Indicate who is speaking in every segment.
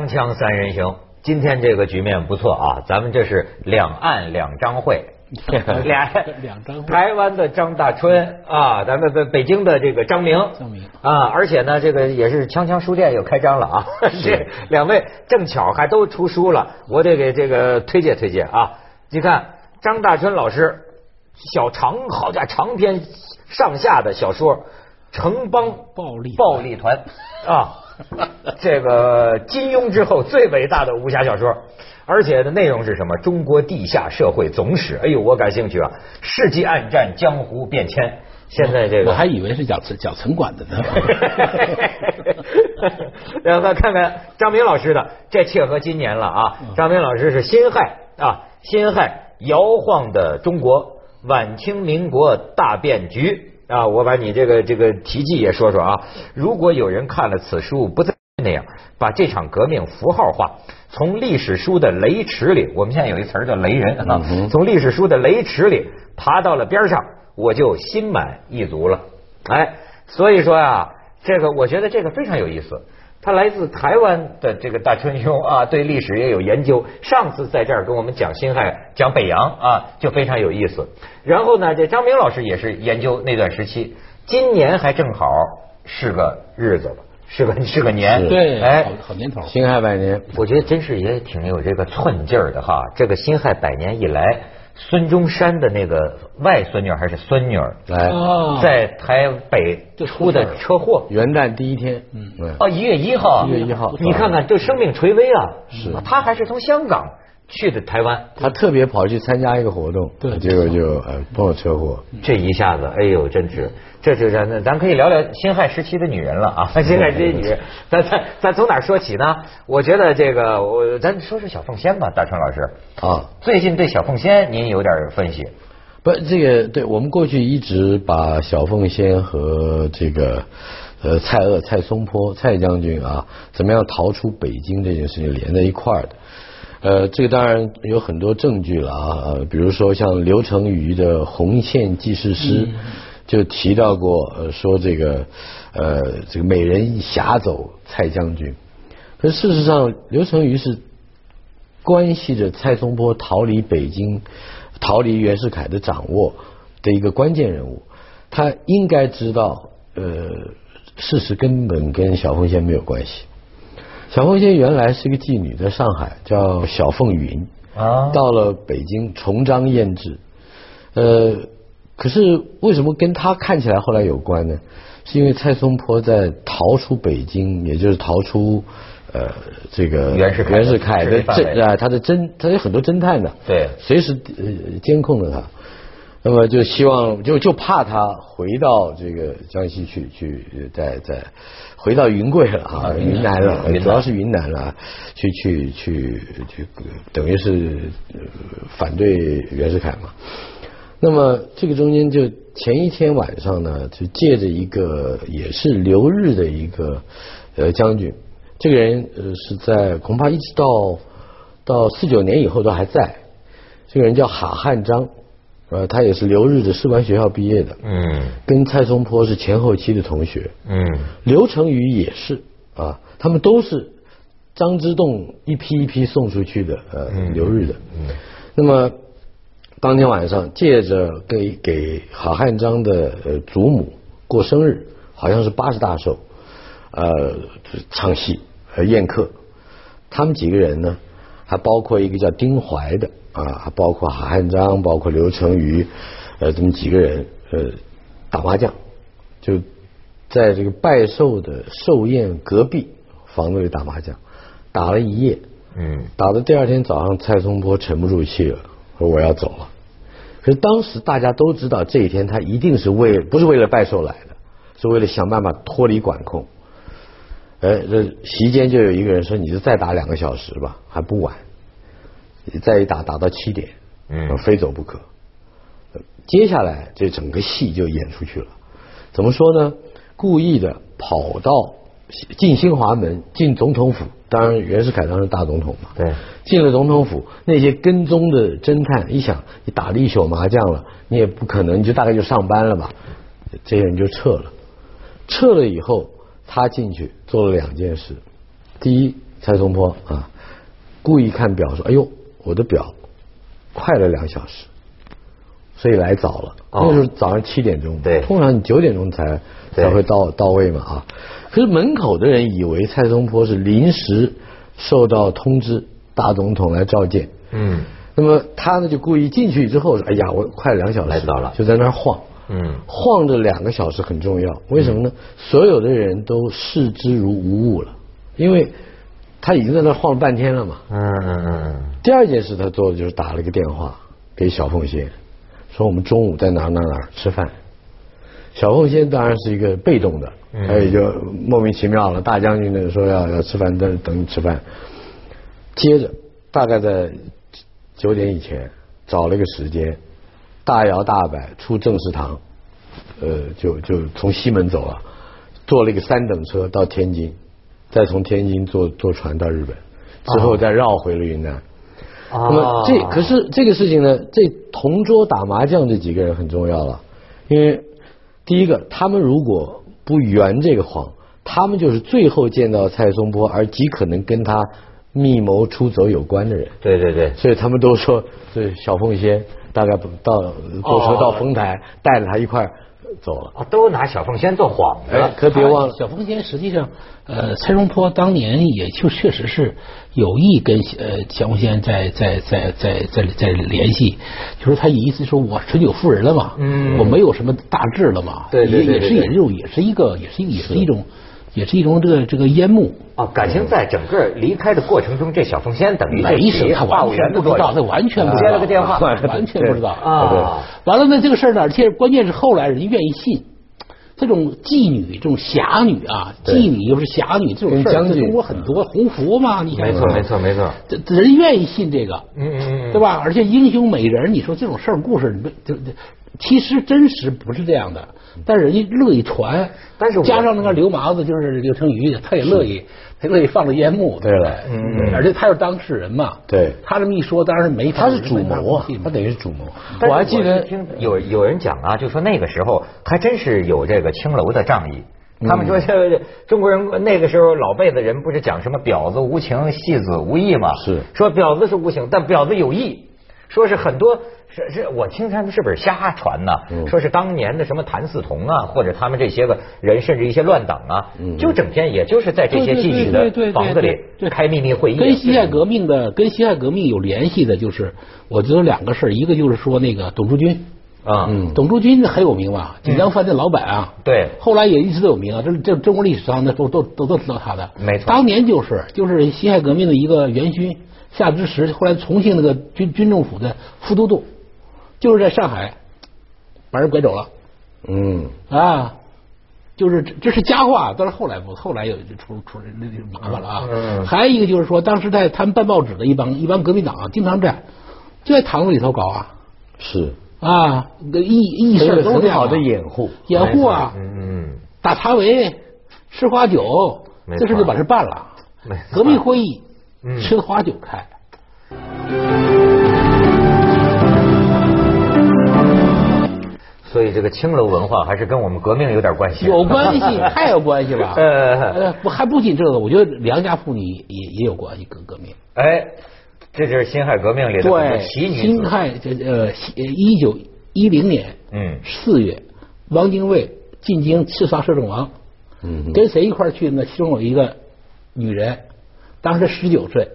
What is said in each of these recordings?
Speaker 1: 锵锵三人行，今天这个局面不错啊，咱们这是两岸两张会，俩
Speaker 2: 两张会。
Speaker 1: 台湾的张大春啊，咱们北北京的这个张明，
Speaker 2: 张明。
Speaker 1: 啊，而且呢，这个也是锵锵书店又开张了啊，这两位正巧还都出书了，我得给这个推荐推荐啊。你看张大春老师小长好家伙长篇上下的小说《城邦
Speaker 2: 暴力
Speaker 1: 暴力团》啊。这个金庸之后最伟大的武侠小说，而且的内容是什么？中国地下社会总史。哎呦，我感兴趣啊！世纪暗战，江湖变迁。现在这个
Speaker 2: 我还以为是讲讲城管的呢。
Speaker 1: 然后看看张明老师的，这切合今年了啊！张明老师是辛亥啊，辛亥摇晃的中国，晚清民国大变局。啊，我把你这个这个题记也说说啊。如果有人看了此书，不再那样，把这场革命符号化，从历史书的雷池里，我们现在有一词儿叫雷人啊，从历史书的雷池里爬到了边上，我就心满意足了。哎，所以说啊，这个我觉得这个非常有意思。他来自台湾的这个大春兄啊，对历史也有研究。上次在这儿跟我们讲辛亥、讲北洋啊，就非常有意思。然后呢，这张明老师也是研究那段时期。今年还正好是个日子了，是个 是个年。
Speaker 2: 对，
Speaker 1: 哎
Speaker 2: 好，好年头。
Speaker 3: 辛亥百年，
Speaker 1: 我觉得真是也挺有这个寸劲儿的哈。这个辛亥百年以来，孙中山的那个外孙女还是孙女儿，
Speaker 3: 来
Speaker 2: 哦。
Speaker 1: 在台北出的车祸。
Speaker 3: 元旦第一天，嗯，
Speaker 1: 哦，一月一号，
Speaker 3: 一月一号。
Speaker 1: 你看看这生命垂危啊！
Speaker 3: 是。
Speaker 1: 他还是从香港去的台湾，
Speaker 3: 他特别跑去参加一个活动，
Speaker 2: 对
Speaker 3: 结果就呃碰了车祸，
Speaker 1: 这一下子，哎呦，真值，这就咱咱咱可以聊聊辛亥时期的女人了啊！辛亥时期女人，咱咱咱从哪儿说起呢？我觉得这个，我咱说说小凤仙吧，大川老师
Speaker 3: 啊。
Speaker 1: 最近对小凤仙您有点分析，
Speaker 3: 不，这个对我们过去一直把小凤仙和这个呃蔡锷、蔡松坡、蔡将军啊，怎么样逃出北京这件事情连在一块儿的。呃，这个当然有很多证据了啊，呃，比如说像刘成瑜的《红线记事诗》就提到过，呃，说这个呃这个美人一挟走蔡将军，可是事实上刘成瑜是关系着蔡松坡逃离北京、逃离袁世凯的掌握的一个关键人物。他应该知道，呃，事实根本跟小凤仙没有关系。小凤仙原来是一个妓女，在上海叫小凤云，
Speaker 1: 啊
Speaker 3: 到了北京重章艳制。呃，可是为什么跟她看起来后来有关呢？是因为蔡松坡在逃出北京，也就是逃出呃这个
Speaker 1: 袁世凯
Speaker 3: 袁世凯的侦啊，他的侦，他有很多侦探的，
Speaker 1: 对
Speaker 3: 随时呃监控着他。那么就希望就就怕他回到这个江西去去呃再再回到云贵了啊，云南了，主要是云南了，去去去去，等于是呃反对袁世凯嘛。那么这个中间就前一天晚上呢，就借着一个也是留日的一个呃将军，这个人呃是在恐怕一直到到四九年以后都还在。这个人叫哈汉章，呃，他也是留日的士官学校毕业的，
Speaker 1: 嗯。
Speaker 3: 跟蔡松坡是前后期的同学。
Speaker 1: 嗯。
Speaker 3: 刘成宇也是啊，他们都是张之洞一批一批送出去的呃
Speaker 1: 嗯。
Speaker 3: 留日的。嗯。那么当天晚上借着给给郝汉章的呃祖母过生日，好像是八十大寿，呃唱戏呃宴客，他们几个人呢，还包括一个叫丁怀的啊，还包括韩汉章，包括刘成瑜，呃，这么几个人呃打麻将，就在这个拜寿的寿宴隔壁房子里打麻将，打了一夜，
Speaker 1: 嗯
Speaker 3: 打到第二天早上，蔡松坡沉不住气了，说我要走了。可是当时大家都知道，这一天他一定是为不是为了拜寿来的，是为了想办法脱离管控。哎，这席间就有一个人说：“你就再打两个小时吧，还不晚。”再一打打到七点，
Speaker 1: 嗯
Speaker 3: 非走不可。接下来这整个戏就演出去了。怎么说呢？故意的跑到进新华门，进总统府。当然，袁世凯当时大总统嘛。
Speaker 1: 对。
Speaker 3: 进了总统府，那些跟踪的侦探一想，你打了一宿麻将了，你也不可能，你就大概就上班了吧？这些人就撤了。撤了以后，他进去做了两件事：第一，蔡松坡啊，故意看表说：“哎呦，我的表快了两小时，所以来早了。
Speaker 1: 哦
Speaker 3: 那时候早上七点钟，
Speaker 1: 对
Speaker 3: 通常你九点钟才才会到到位嘛啊。可是门口的人以为蔡松坡是临时受到通知，大总统来召见。
Speaker 1: 嗯
Speaker 3: 那么他呢就故意进去之后说：“哎呀，我快两小时
Speaker 1: 来早了
Speaker 3: 就在那儿晃。”
Speaker 1: 嗯
Speaker 3: 晃着两个小时很重要，为什么呢？所有的人都视之如无物了，因为他已经在那晃了半天了嘛。
Speaker 1: 嗯嗯嗯
Speaker 3: 第二件事他做的就是打了个电话给小凤仙，说我们中午在哪儿哪儿哪儿吃饭。小凤仙当然是一个被动的，
Speaker 1: 嗯
Speaker 3: 他也就莫名其妙了。大将军呢说要要吃饭，等等你吃饭。接着大概在九点以前找了一个时间，大摇大摆出正式堂，呃，就就从西门走了，坐了一个三等车到天津，再从天津坐坐船到日本，之后再绕回了云南。
Speaker 1: 哦。
Speaker 3: 那么这可是这个事情呢，这同桌打麻将这几个人很重要了，因为第一个，他们如果不圆这个谎，他们就是最后见到蔡松坡而极可能跟他密谋出走有关的人，
Speaker 1: 对对对，
Speaker 3: 所以他们都说对小凤仙大概不到坐车到丰台，带着他一块儿走了。
Speaker 1: 哦，都拿小凤仙做幌
Speaker 3: 哎
Speaker 1: 子，，
Speaker 3: 可别忘了，
Speaker 2: 小凤仙实际上，呃，蔡荣坡当年也就确实是有意跟呃小凤仙在在在在在在联系，就是他意思说我纯酒妇人了嘛，
Speaker 1: 嗯。
Speaker 2: 我没有什么大志了嘛，
Speaker 1: 对
Speaker 2: 也也是也是一种也是一个也是一个也是一种也是一种这个这个烟幕。
Speaker 1: 啊，感情在整个离开的过程中，这小凤仙等于
Speaker 2: 没什么，他
Speaker 1: 话务
Speaker 2: 完全不知道，他完全不知道，
Speaker 1: 接了个电话，
Speaker 2: 完全不知道。
Speaker 1: 啊。
Speaker 2: 完了呢，这个事儿呢，而且关键是后来人愿意信。这种妓女、这种侠女啊，妓女又是侠女这种事儿，在中国很多红福嘛，你想
Speaker 1: 没错没错没错，
Speaker 2: 这这人愿意信这个，
Speaker 1: 嗯嗯嗯，
Speaker 2: 对吧？而且英雄美人，你说这种事儿故事，你不这这其实真实不是这样的，但是人家乐意传，
Speaker 1: 但是
Speaker 2: 加上那个刘麻子就是刘成宇，他也乐意，他乐意放着烟幕，
Speaker 3: 对了。
Speaker 2: 不
Speaker 1: 嗯嗯。
Speaker 2: 而且他是当事人嘛，
Speaker 3: 对。
Speaker 2: 他这么一说，当然是没法
Speaker 3: 他是主谋啊，他等于是主谋。我还记得
Speaker 1: 听有有人讲啊，就说那个时候还真是有这个青楼的仗义。他们说，这个中国人那个时候老辈子人不是讲什么婊子无情，戏子无义嘛？
Speaker 3: 是。
Speaker 1: 说婊子是无情，但婊子有义。说是很多是是我听他们是不是瞎传呢？
Speaker 3: 嗯。
Speaker 1: 说是当年的什么谭嗣同啊，或者他们这些个人，甚至一些乱党啊，
Speaker 3: 嗯。
Speaker 1: 就整天也就是在这些
Speaker 2: 对对
Speaker 1: 妓女的房子里开秘密会议。
Speaker 2: 跟辛亥革命的跟辛亥革命有联系的，就是我觉得两个事儿，一个就是说那个董竹君，
Speaker 1: 啊，
Speaker 3: 嗯
Speaker 2: 董竹君很有名吧，锦江饭店老板啊，
Speaker 1: 对。
Speaker 2: 后来也一直都有名啊，这这中国历史上的都都都都知道他的，
Speaker 1: 没错。
Speaker 2: 当年就是就是辛亥革命的一个元勋夏之时，后来重庆那个军军政府的副都督，就是在上海把人拐走了。
Speaker 3: 嗯，
Speaker 2: 啊。就是这这是佳话，但是后来不，后来有就出出那那麻烦了啊。
Speaker 1: 嗯。
Speaker 2: 还有一个就是说，当时在他们办报纸的一帮一帮革命党啊，经常在就在堂子里头搞啊。
Speaker 3: 是，
Speaker 2: 啊，议议事都是
Speaker 3: 很好的掩护。
Speaker 2: 掩护啊，
Speaker 1: 嗯嗯
Speaker 2: 打茶围、吃花酒这事就把事办了。革命会议
Speaker 1: 嗯
Speaker 2: 吃花酒开，
Speaker 1: 所以这个青楼文化还是跟我们革命有点关系。
Speaker 2: 有关系，太有关系了。
Speaker 1: 呃
Speaker 2: 呃，不还不仅这个，我觉得良家妇女也也有关系，跟革命。
Speaker 1: 哎，这就是辛亥革命里的
Speaker 2: 对，
Speaker 1: 奇女子。
Speaker 2: 辛亥这呃一九一零年
Speaker 1: 嗯
Speaker 2: 四月，汪精卫进京刺杀摄政王，
Speaker 3: 嗯
Speaker 2: 跟谁一块儿去呢？其中有一个女人，当时十九岁，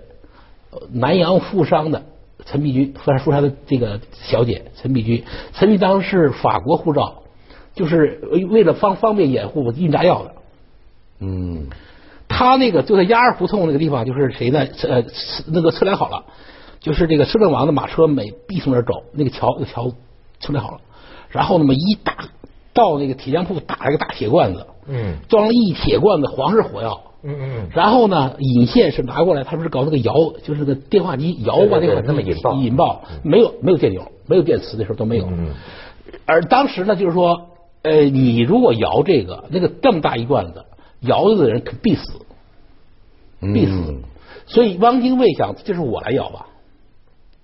Speaker 2: 呃南阳富商的陈璧君，富商富商的这个小姐陈璧君，陈璧当时是法国护照，就是为了方方便掩护运炸药的。
Speaker 3: 嗯
Speaker 2: 他那个就在鸭儿胡同那个地方，就是谁呢？呃，那个测量好了，就是这个摄政王的马车每必从那儿走，那个桥，那个桥测量好了，然后那么一大到那个铁匠铺打了个大铁罐子，
Speaker 1: 嗯
Speaker 2: 装了一铁罐子黄式火药，
Speaker 1: 嗯嗯
Speaker 2: 然后呢，引线是拿过来，他不是搞那个摇，就是那个电话机摇吧，那个
Speaker 1: 那么引爆
Speaker 2: 引爆，没有没有电流，没有电磁，的时候都没有。
Speaker 1: 嗯
Speaker 2: 而当时呢，就是说，呃，你如果摇这个，那个这么大一罐子，摇的人可必死，必死。
Speaker 3: 嗯
Speaker 2: 所以汪精卫想，就是我来摇吧，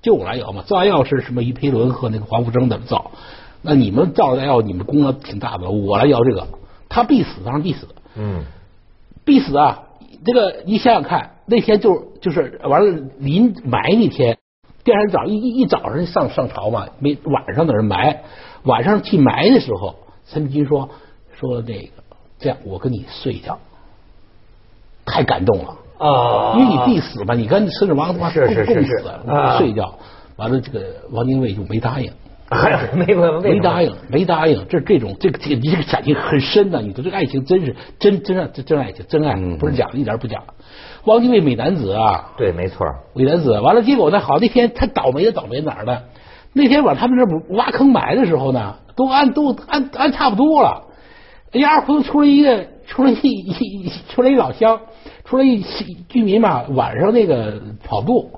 Speaker 2: 就我来摇嘛。造炸药是什么？于培伦和那个黄福生他们造，那你们造炸药，你们功劳挺大的，我来摇这个，他必死，当然必死。
Speaker 1: 嗯
Speaker 2: 必死啊！这个你想想看，那天就就是完了，临埋那天，第二天早上一一一早上上上朝嘛，没晚上在那埋，晚上去埋的时候，陈璧君说说那个这样，我跟你睡一觉，太感动了。
Speaker 1: 啊，
Speaker 2: 因为你必死嘛，你跟孙子王他妈
Speaker 1: 是是是
Speaker 2: 共
Speaker 1: 是
Speaker 2: 睡一觉，完了这个王精卫就没答应，
Speaker 1: 没没
Speaker 2: 没答应，没答应，这这种这个这个你这个感情很深呐，你说这个爱情真是真真爱真真爱情真爱，
Speaker 3: 嗯
Speaker 2: 不是假的，一点不假。汪精卫美男子啊，
Speaker 1: 对，没错。
Speaker 2: 美男子，完了结果呢，好那天他倒霉的倒霉哪儿呢？那天晚上他们这不挖坑埋的时候呢，都按都按按差不多了，哎呀，二胡同出来一个出来一一出来一老乡，出来一居民嘛，晚上那个跑步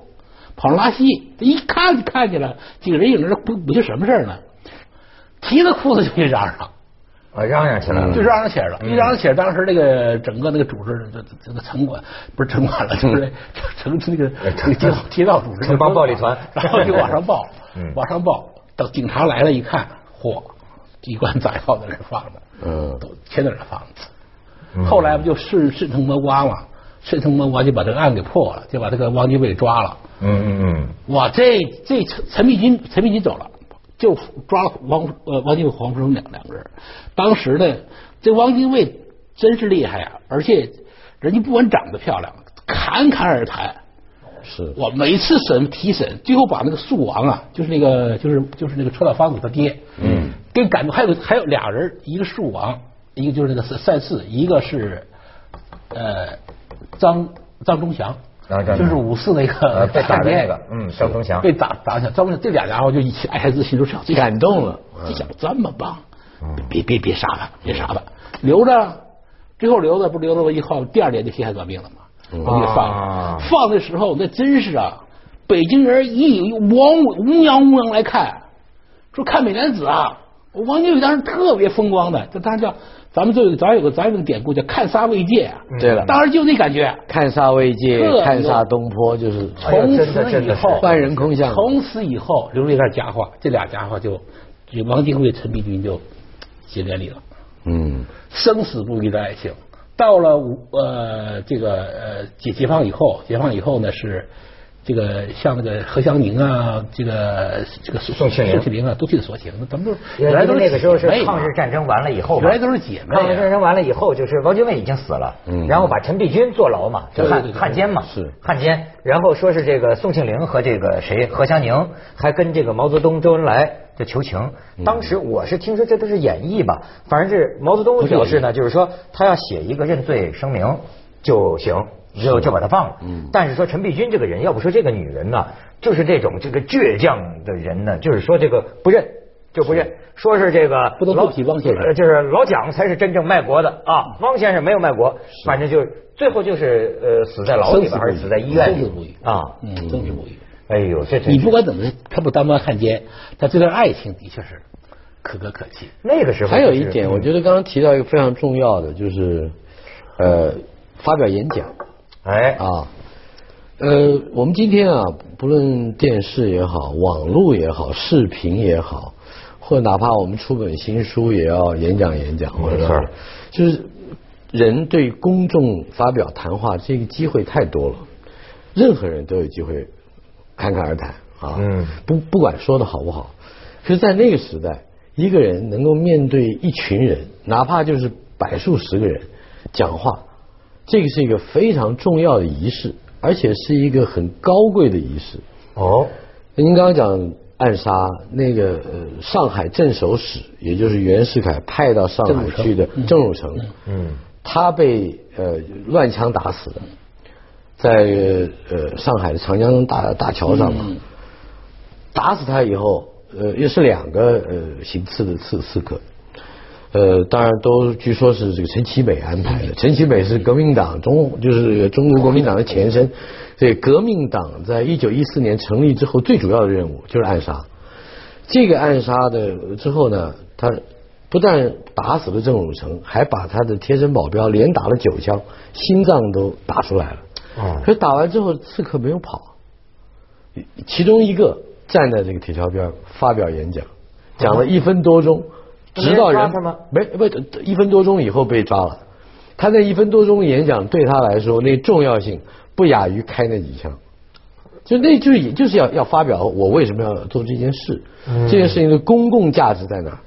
Speaker 2: 跑上拉稀，一看就看见了几个人影，这不不就什么事儿呢？提着裤子就去嚷嚷。
Speaker 1: 啊，嚷嚷起来了，
Speaker 2: 就嚷嚷起来了，
Speaker 1: 嗯
Speaker 2: 一嚷嚷起来，当时那个整个那个组织这这这个城管不是城管了，就是城那 个那个街道街道组织
Speaker 1: 城邦暴力团
Speaker 2: 然后就往上报
Speaker 1: 嗯，
Speaker 2: 往上报，等警察来了一看，嚯，机关炸药在那放着，
Speaker 3: 嗯
Speaker 2: 都全在那放
Speaker 1: 嗯
Speaker 2: 着。后来不就顺顺藤摸瓜嘛，顺藤摸瓜就把这个案给破了，就把这个汪精卫抓了。
Speaker 1: 嗯嗯嗯，
Speaker 2: 哇，这这陈陈璧君，陈璧君走了，就抓了汪呃汪精卫、黄福生两两个人。当时呢，这汪精卫真是厉害啊，而且人家不管长得漂亮，侃侃而谈。
Speaker 3: 是
Speaker 2: 我每次审提审，最后把那个树王啊，就是那个就是就是那个车老方子他爹，
Speaker 3: 嗯，
Speaker 2: 跟感动。还有还有俩人，一个树王，一个就是那个赛赛四，一个是呃张张忠祥。就是五四那个
Speaker 1: 呃被打的那个嗯张忠祥。
Speaker 2: 被打打下，张忠祥这俩家伙就一起爱孩子心都想这
Speaker 3: 感动了
Speaker 2: 这小子这么棒，别别别杀他，别杀他，留着，最后留着不留着以后，第二年就辛亥革命了嘛，我们给放。放的时候那真是啊，北京人一往乌泱乌泱来看，说看美男子啊，王金贵当时特别风光的，这当时叫咱们这有咱有个咱有个典故叫看杀未戒啊，
Speaker 3: 对了。
Speaker 2: 当时就那感觉。
Speaker 3: 看杀未戒，看杀东坡，就是
Speaker 2: 从
Speaker 1: 真的真的是
Speaker 2: 此以后，
Speaker 3: 万人空巷。
Speaker 2: 从此以后留了一段佳话，这俩佳话就，就王金贵、陈璧君就结连理了，
Speaker 3: 嗯。
Speaker 2: 生死不渝的爱情。到了五呃这个呃解解放以后，解放以后呢是这个像那个何香凝啊，这个这个
Speaker 1: 宋庆龄。
Speaker 2: 宋庆龄啊，都替他说情，那咱们都是原来都是
Speaker 1: 那个时候是抗日战争完了以后，
Speaker 2: 原来都是姐妹啊。
Speaker 1: 抗日战争完了以后，就是汪精卫已经死了，
Speaker 3: 嗯。
Speaker 1: 然后把陈璧君坐牢嘛，就汉汉奸嘛，
Speaker 3: 是。
Speaker 1: 汉奸。然后说是这个宋庆龄和这个谁何香凝还跟这个毛泽东、周恩来就求情。
Speaker 2: 嗯。
Speaker 1: 当时我是听说这都是演绎吧，反正是毛泽东表示呢，就是说他要写一个认罪声明就行。就就把他放了，
Speaker 3: 嗯。
Speaker 1: 但是说陈璧君这个人，要不说这个女人呢，就是这种这个倔强的人呢，就是说这个不认就不认，说是这个老
Speaker 2: 不能对不起汪先生。
Speaker 1: 呃就是老蒋才是真正卖国的啊，汪先生没有卖国，反正就是最后就是呃死在牢里边，还是死在医院里
Speaker 2: 生死不渝。
Speaker 1: 啊？
Speaker 2: 嗯，生死不渝。
Speaker 1: 哎呦，这
Speaker 2: 你不管怎么，他不当官汉奸，他这段爱情的确是可歌可泣。
Speaker 1: 那个时候
Speaker 3: 还有一点，我
Speaker 1: 嗯
Speaker 3: 觉得刚刚提到一个非常重要的，就是呃，发表演讲
Speaker 1: 哎
Speaker 3: 啊。呃，我们今天啊，不论电视也好，网络也好，视频也好，或者哪怕我们出本新书，也要演讲演讲，或者
Speaker 1: 没错
Speaker 3: 是就是人对公众发表谈话这个机会太多了，任何人都有机会侃侃而谈啊。
Speaker 1: 嗯
Speaker 3: 不不管说的好不好，可是，在那个时代，一个人能够面对一群人，哪怕就是百数十个人讲话，这个是一个非常重要的仪式，而且是一个很高贵的仪式。
Speaker 1: 哦，
Speaker 3: 您刚刚讲暗杀那个呃上海镇守使，也就是袁世凯派到上海去的郑汝成，
Speaker 1: 嗯。
Speaker 3: 他被呃乱枪打死的，在呃上海的长江大大桥上嘛，打死他以后，呃又是两个呃行刺的刺刺客，呃当然都据说是这个陈其美安排的，陈其美是革命党中就是中国国民党的前身，所以革命党在一九一四年成立之后最主要的任务就是暗杀。这个暗杀的之后呢，他不但打死了郑汝成，还把他的贴身保镖连打了九枪，心脏都打出来了。
Speaker 1: 哦
Speaker 3: 可是打完之后，刺客没有跑，其中一个站在这个铁桥边发表演讲，讲了一分多钟，
Speaker 1: 那
Speaker 3: 直到人
Speaker 1: 没
Speaker 3: 不一分多钟以后被抓了，他那一分多钟演讲对他来说，那重要性不亚于开那几枪。就那就就是要要发表我为什么要做这件事，这件事情的公共价值在哪儿？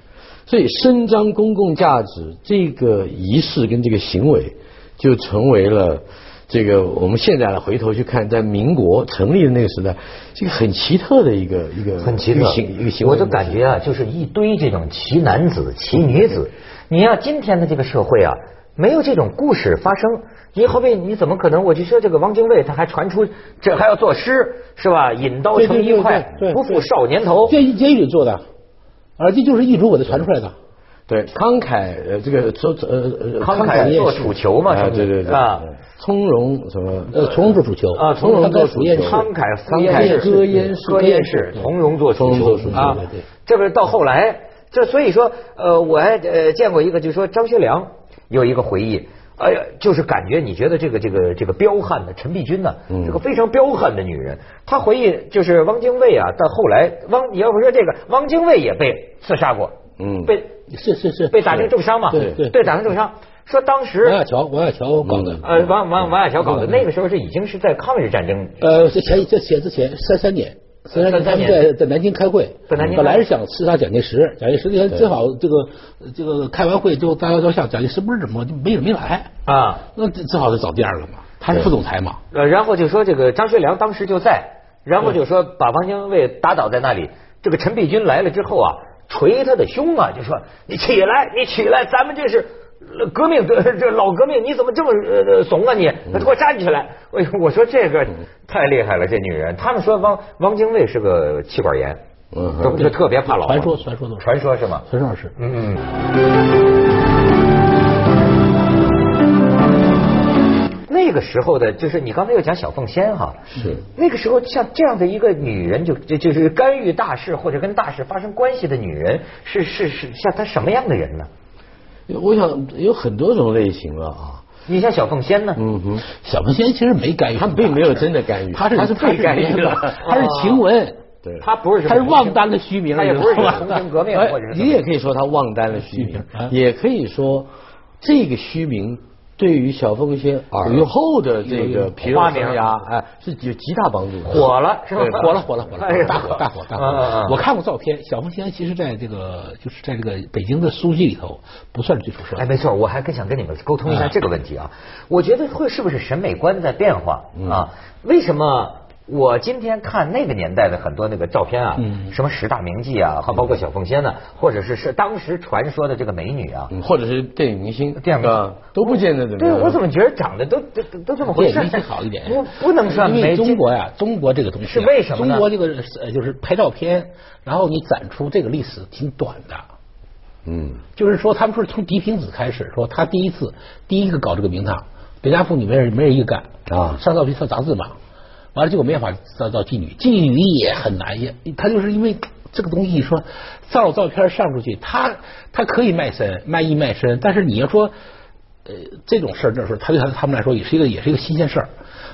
Speaker 3: 所以伸张公共价值这个仪式跟这个行为，就成为了这个我们现在呢回头去看，在民国成立的那个时代，这个很奇特的一个一个
Speaker 1: 很奇特
Speaker 3: 一个行一个行为。
Speaker 1: 我就感觉啊，就是一堆这种奇男子、奇女子。你要今天的这个社会啊，没有这种故事发生。你好比你怎么可能？我就说这个汪精卫，他还传出这还要作诗是吧？引刀成一快，不负少年头。
Speaker 2: 监监狱里做的，而这就是一主给他传出来的。
Speaker 3: 对，慷慨呃，这个做呃呃
Speaker 1: 慷慨做楚囚嘛，
Speaker 3: 啊，对对对
Speaker 1: 啊，
Speaker 3: 从容什么
Speaker 2: 呃，从容做楚囚
Speaker 1: 啊，从容做楚囚，
Speaker 2: 慷
Speaker 1: 慨
Speaker 3: 慷慨
Speaker 1: 歌
Speaker 3: 燕士，
Speaker 1: 歌燕士，从容做楚囚啊。
Speaker 2: 对对，
Speaker 1: 这个到后来，这所以说呃，我还呃见过一个，就是说张学良有一个回忆。哎呀，就是感觉你觉得这个这个这个彪悍的陈璧君呢，这个非常彪悍的女人。她回忆就是汪精卫啊，到后来汪你要不说这个汪精卫也被刺杀过，嗯，被
Speaker 2: 是是是
Speaker 1: 被打成重伤嘛，
Speaker 2: 对对
Speaker 1: 对，打成重伤。说当时
Speaker 2: 王亚乔王亚乔搞的，
Speaker 1: 呃王王王亚乔搞的，那个时候是已经是在抗日战争，
Speaker 2: 呃这前这前之前三三年。虽然他们在在南京开会，本来是想刺杀蒋介石，蒋介石那天正好这个这个开完会就大家都想蒋介石不是怎么就没没来啊？那正好就找第二个嘛，他是副总裁嘛。
Speaker 1: 呃，然后就说这个张学良当时就在，然后就说把汪精卫打倒在那里。这个陈璧君来了之后啊，捶他的胸啊，就说你起来，你起来，咱们这是。革命这 这老革命，你怎么这么呃怂啊你？给我站起来！我我说这个太厉害了，这女人。他们说汪汪精卫是个气管炎，嗯，就特别怕老。
Speaker 2: 传说传说
Speaker 1: 都传说是吗？
Speaker 2: 传说是。嗯。
Speaker 1: 个时候的，就是你刚才又讲小凤仙哈，
Speaker 3: 是
Speaker 1: 那个时候像这样的一个女人，就就就是干预大事或者跟大事发生关系的女人，是是是像她什么样的人呢？
Speaker 3: 我想有很多种类型了啊！
Speaker 1: 你像小凤仙呢？
Speaker 2: 嗯哼，小凤仙其实没干预，
Speaker 3: 她并没有真的干预，
Speaker 2: 她是
Speaker 1: 她是被干预了，
Speaker 2: 她是晴雯，
Speaker 3: 对，
Speaker 1: 他不是
Speaker 2: 他是忘担了虚名，
Speaker 1: 他也不是重新革命或者
Speaker 3: 你也可以说他忘担了虚名，也可以说这个虚名。对于小凤仙耳后的这个皮肉生涯，哎，是有极大帮助。
Speaker 1: 火了，是吧？
Speaker 2: 火了，火了，火了，大火，大火，大火！我看过照片，小凤仙其实在这个就是在这个北京的书记里头不算最出色。
Speaker 1: 哎，没错，我还更想跟你们沟通一下这个问题啊。我觉得会是不是审美观在变化啊？为什么？我今天看那个年代的很多那个照片啊，什么十大名妓啊，还包括小凤仙呢，或者是是当时传说的这个美女啊，
Speaker 3: 或者是电影明星，
Speaker 1: 电影
Speaker 3: 都不见得怎么
Speaker 1: 样。对我怎么觉得长得都都都这么回事？
Speaker 2: 电影明星好一点，
Speaker 1: 不不能算美。
Speaker 2: 中国呀，中国这个东西
Speaker 1: 是为什么
Speaker 2: 呢？中国这个呃，就是拍照片，然后你展出这个历史挺短的。嗯，就是说他们说从狄平子开始，说他第一次第一个搞这个名堂，别家妇女没人没人一个干啊，上照片上杂志嘛。完了，结果没法造造妓女，妓女也很难也，他就是因为这个东西，说照照片上出去，他他可以卖身卖艺卖身，但是你要说呃这种事儿，那时候他对他他们来说也是一个也是一个新鲜事儿，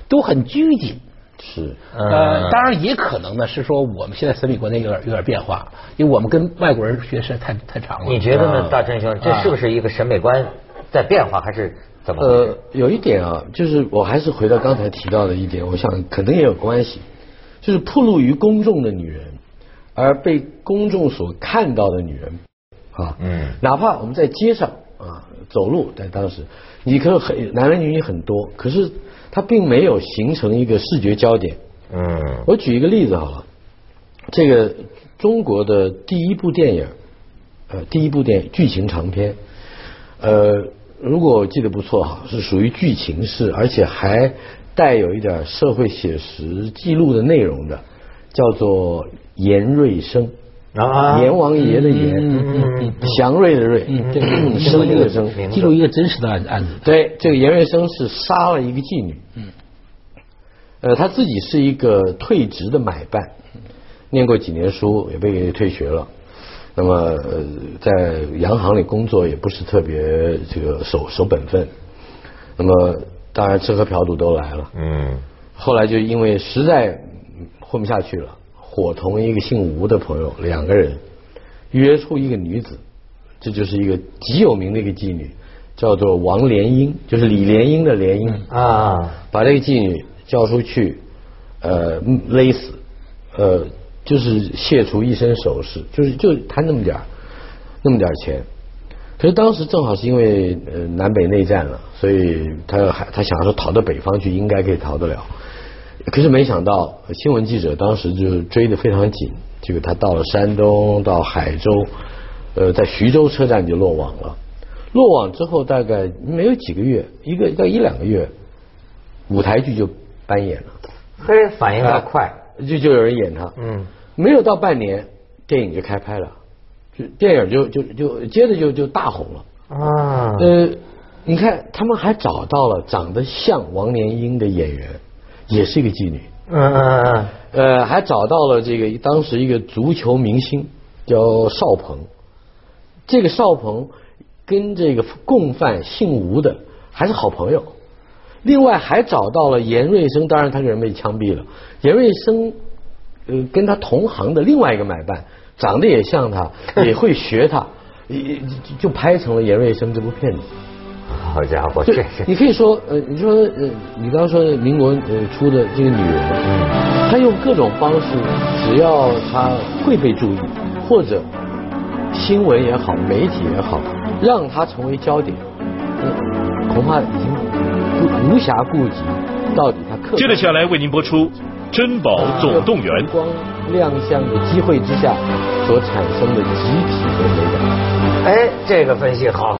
Speaker 2: 都很拘谨。
Speaker 3: 是
Speaker 2: 呃，当然也可能呢是说我们现在审美观念有点有点变化，因为我们跟外国人学时间太太长了。
Speaker 1: 你觉得呢，大真兄，这是不是一个审美观在变化，还是？
Speaker 3: 呃，有一点啊，就是我还是回到刚才提到的一点，我想可能也有关系，就是暴露于公众的女人，而被公众所看到的女人啊，嗯，哪怕我们在街上啊走路，在当时，你可很男男女女很多，可是它并没有形成一个视觉焦点。嗯，我举一个例子好了，这个中国的第一部电影，呃，第一部电影剧情长篇，呃。如果我记得不错哈，是属于剧情式，而且还带有一点社会写实记录的内容的，叫做严瑞生啊，阎王爷的阎，祥瑞的瑞，生的生，
Speaker 2: 记录一个真实的案案子。
Speaker 3: 对，这个严瑞生是杀了一个妓女，嗯，呃，他自己是一个退职的买办，念过几年书，也被退学了。那么在洋行里工作也不是特别这个守守本分，那么当然吃喝嫖赌都来了。嗯。后来就因为实在混不下去了，伙同一个姓吴的朋友两个人约出一个女子，这就是一个极有名的一个妓女，叫做王莲英，就是李莲英的莲英
Speaker 1: 啊，
Speaker 3: 把这个妓女叫出去，呃，勒死，呃，就是卸除一身首饰，就是就贪那么点儿，那么点儿钱。可是当时正好是因为呃南北内战了，所以他还他想说逃到北方去，应该可以逃得了。可是没想到新闻记者当时就追得非常紧，结果他到了山东，到海州，呃，在徐州车站就落网了。落网之后大概没有几个月，一个到一两个月，舞台剧就搬演了。
Speaker 1: 嘿，反应倒快，
Speaker 3: 就就有人演他。
Speaker 1: 嗯，
Speaker 3: 没有到半年，电影就开拍了，就电影就就就接着就就大红了。
Speaker 1: 啊，
Speaker 3: 呃，你看他们还找到了长得像王莲英的演员，也是一个妓女。
Speaker 1: 嗯嗯嗯，
Speaker 3: 呃，还找到了这个当时一个足球明星叫邵鹏，这个邵鹏跟这个共犯姓吴的还是好朋友。另外还找到了严瑞生，当然他这个人被枪毙了。严瑞生呃跟他同行的另外一个买办，长得也像他，也会学他，也就就拍成了严瑞生这部片子。
Speaker 1: 好家伙，
Speaker 3: 对
Speaker 1: 这是，
Speaker 3: 你可以说，呃，你说，呃，你刚刚说民国呃出的这个女人，她用各种方式，只要她会被注意，或者新闻也好，媒体也好，让她成为焦点，呃恐怕已经不无暇顾及到底他客。
Speaker 4: 接着下来为您播出《珍宝总动员》。
Speaker 3: 光亮相的机会之下所产生的集体的美感。
Speaker 1: 哎，这个分析好。